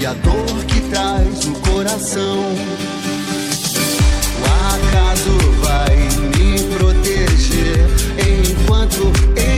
e a dor que traz no coração. O acaso vai me proteger enquanto eu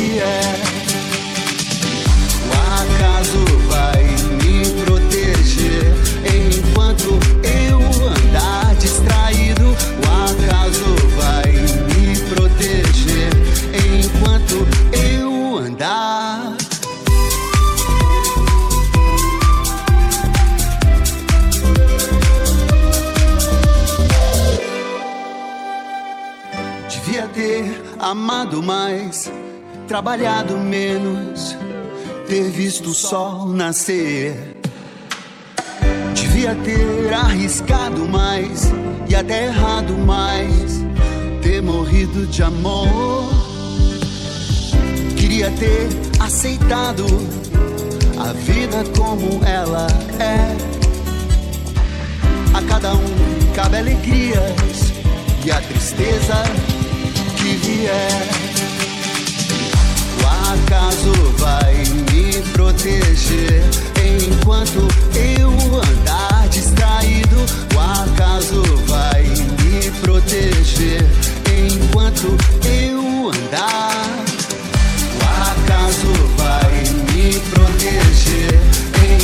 que vier. O acaso vai me proteger enquanto eu andar distraído. O acaso vai me proteger enquanto eu andar. Devia ter amado mais, trabalhado menos, ter visto o sol nascer. Devia ter arriscado mais e até errado mais, ter morrido de amor. Queria ter aceitado a vida como ela é. A cada um cabe alegrias e a tristeza que vier. Acaso vai me proteger enquanto eu andar distraído. O acaso vai me proteger enquanto eu andar. O acaso vai me proteger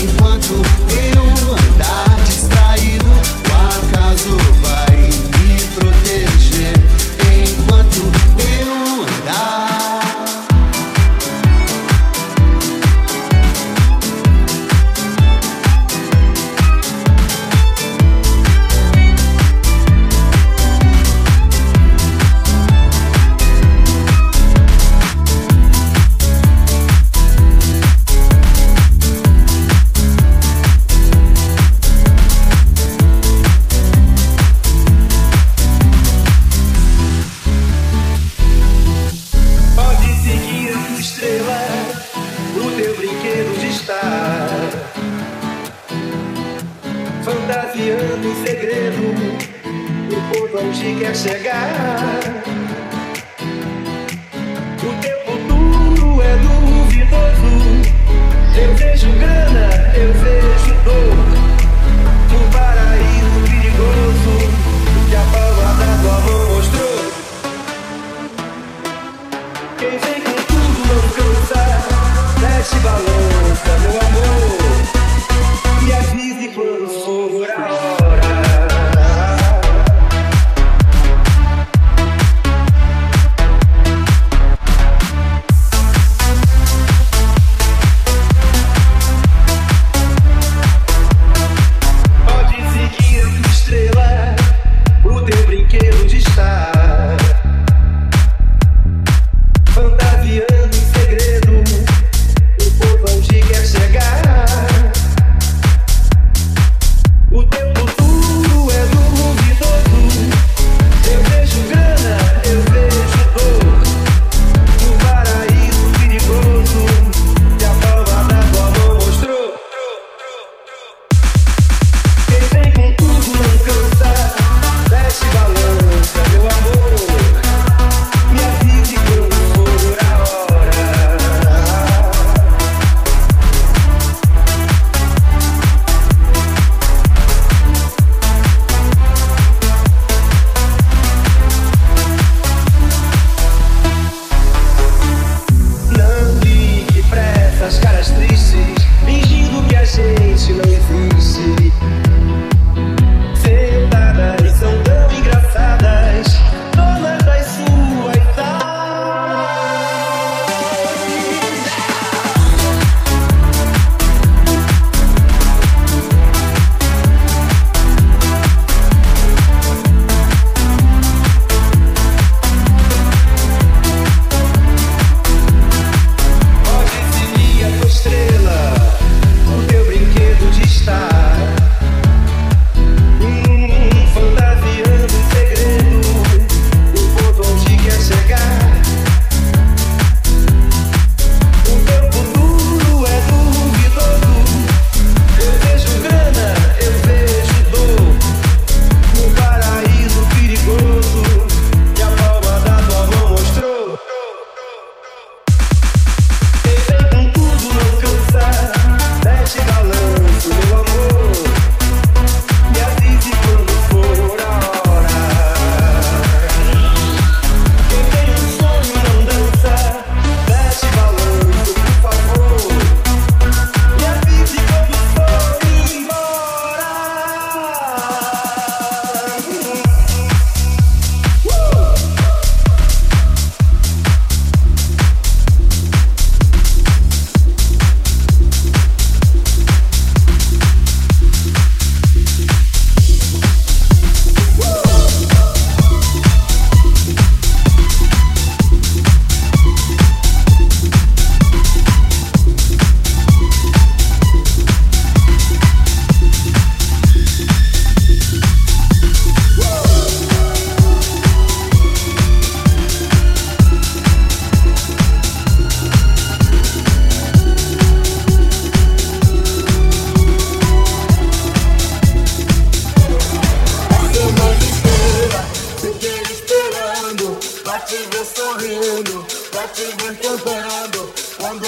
enquanto eu andar distraído. O acaso vai me proteger enquanto eu andar.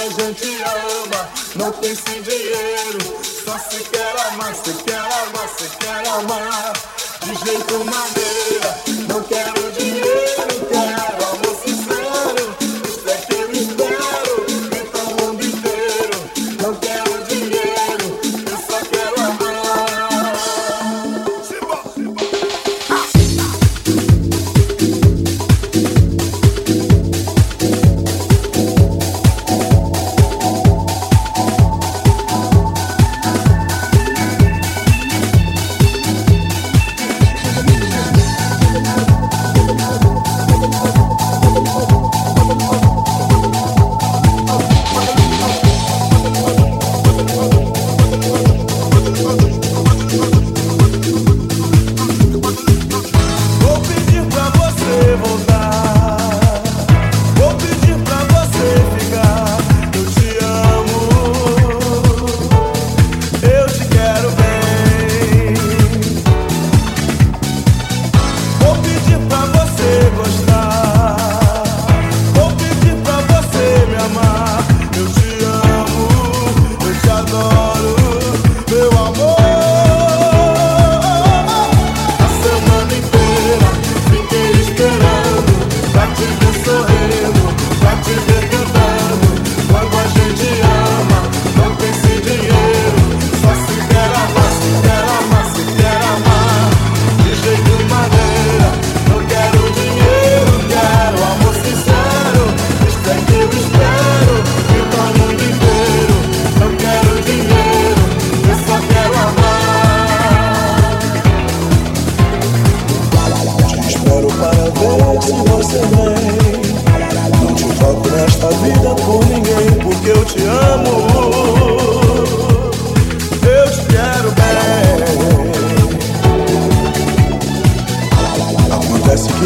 a gente ama. Não tem sem dinheiro, só se quer amar, se quer amar, se quer amar. De jeito maneira, não quero dinheiro.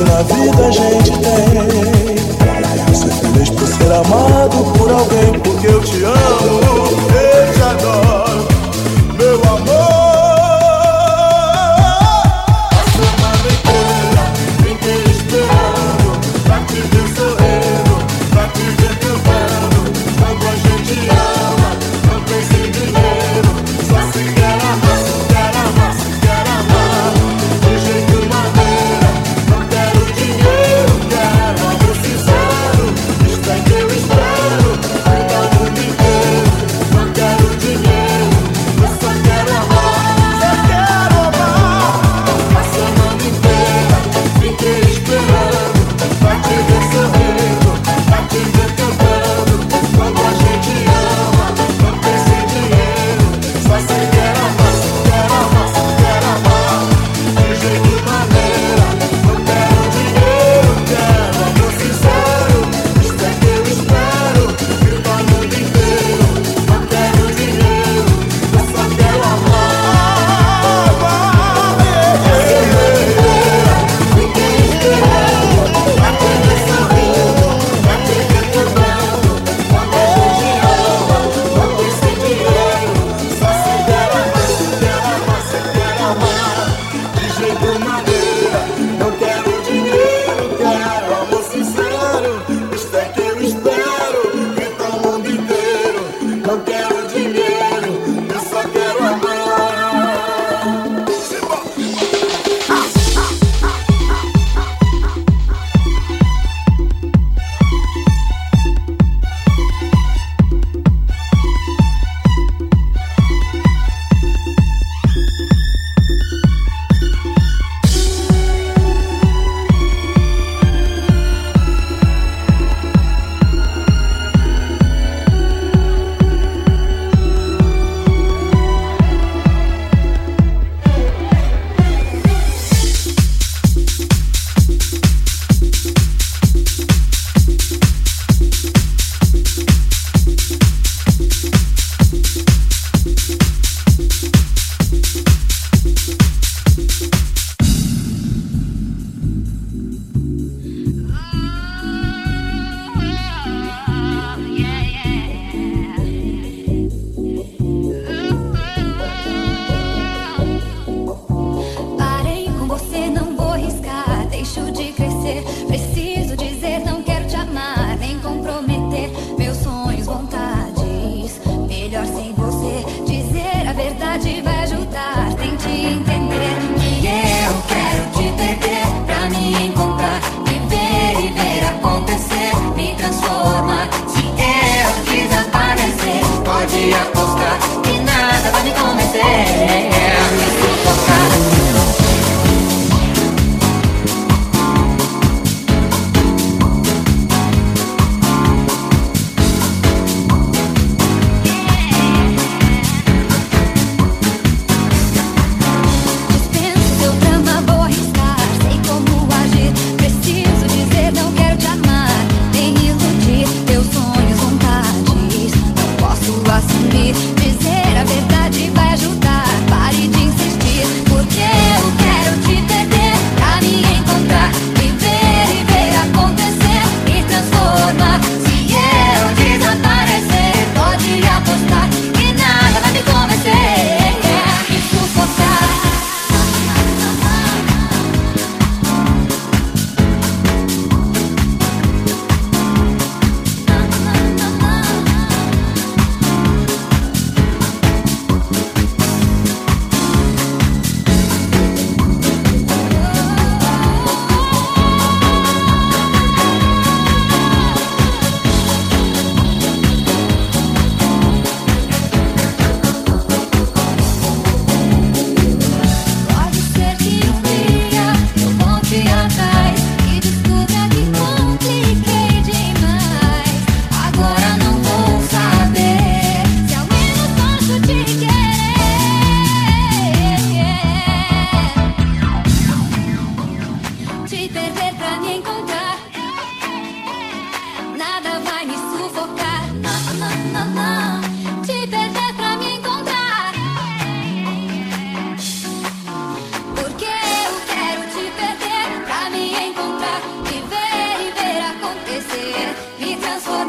na vida a gente tem. Ser feliz por ser amado por alguém, por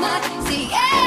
my, see, yeah.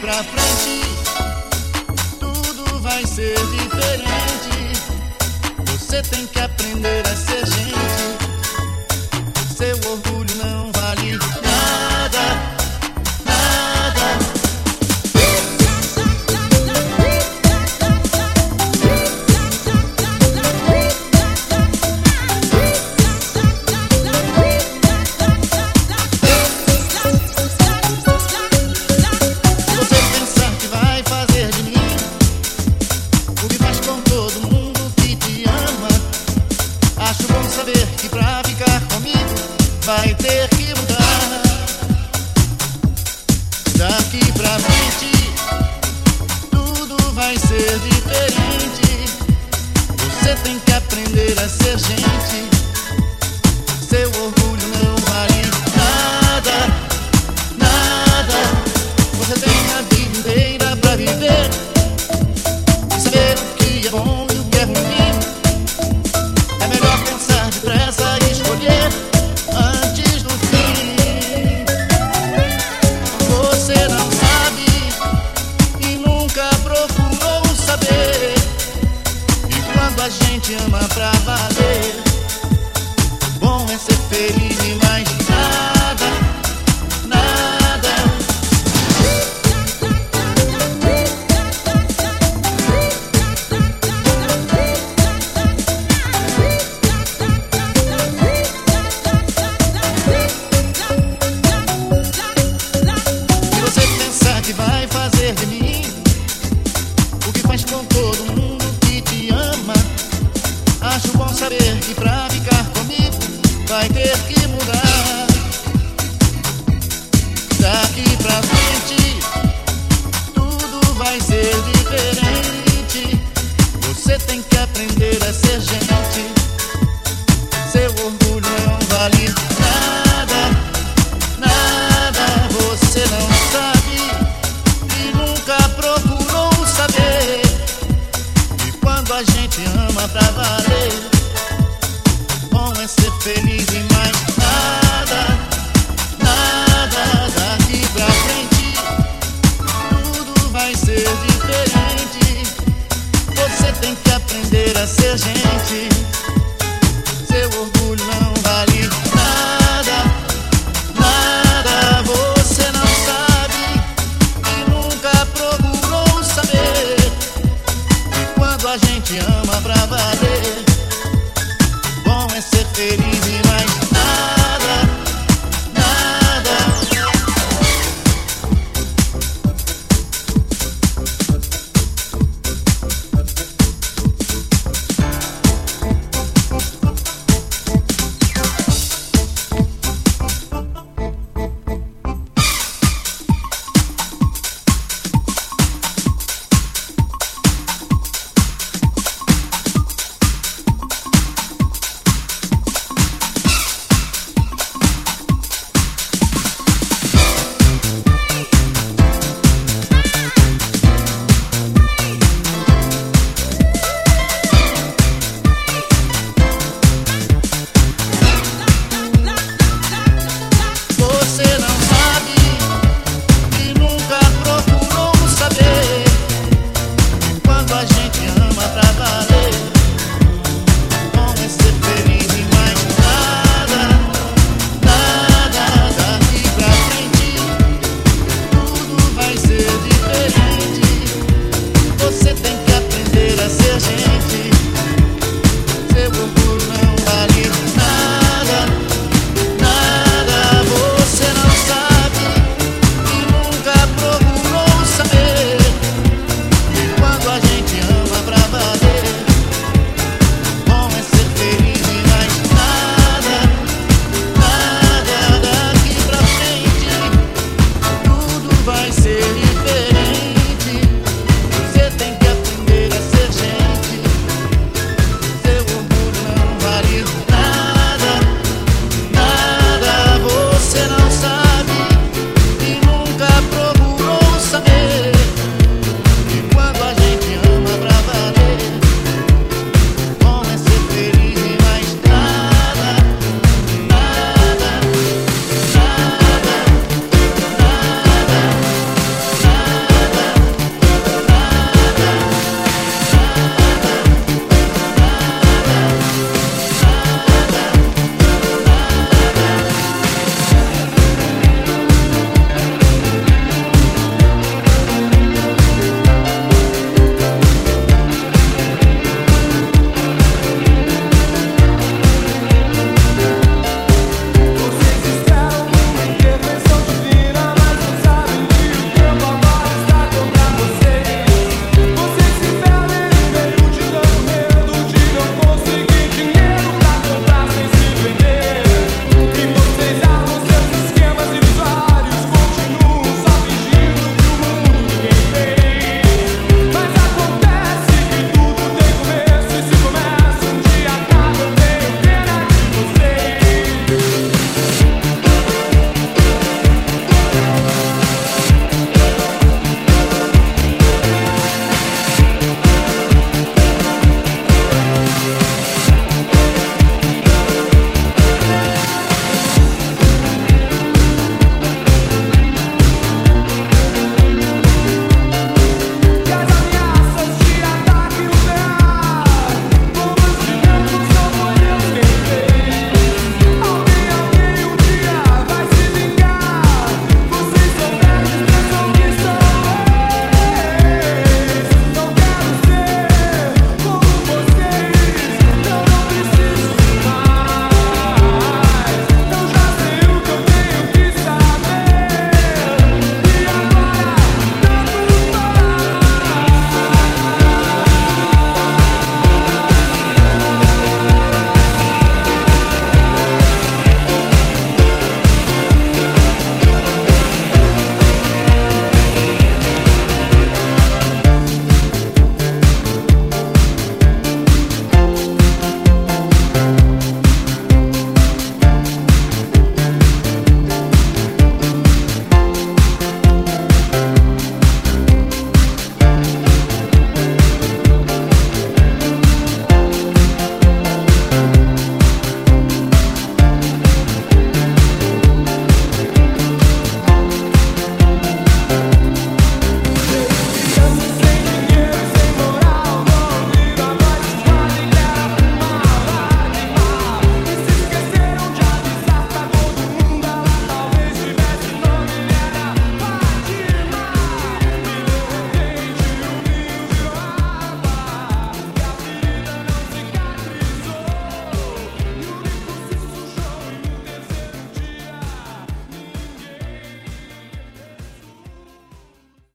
pra frente, tudo vai ser diferente. Você tem que aprender a ser gente. vai ser diferente. Você tem que aprender a ser gente. Seu orgulho não vale nada, nada. Você tem a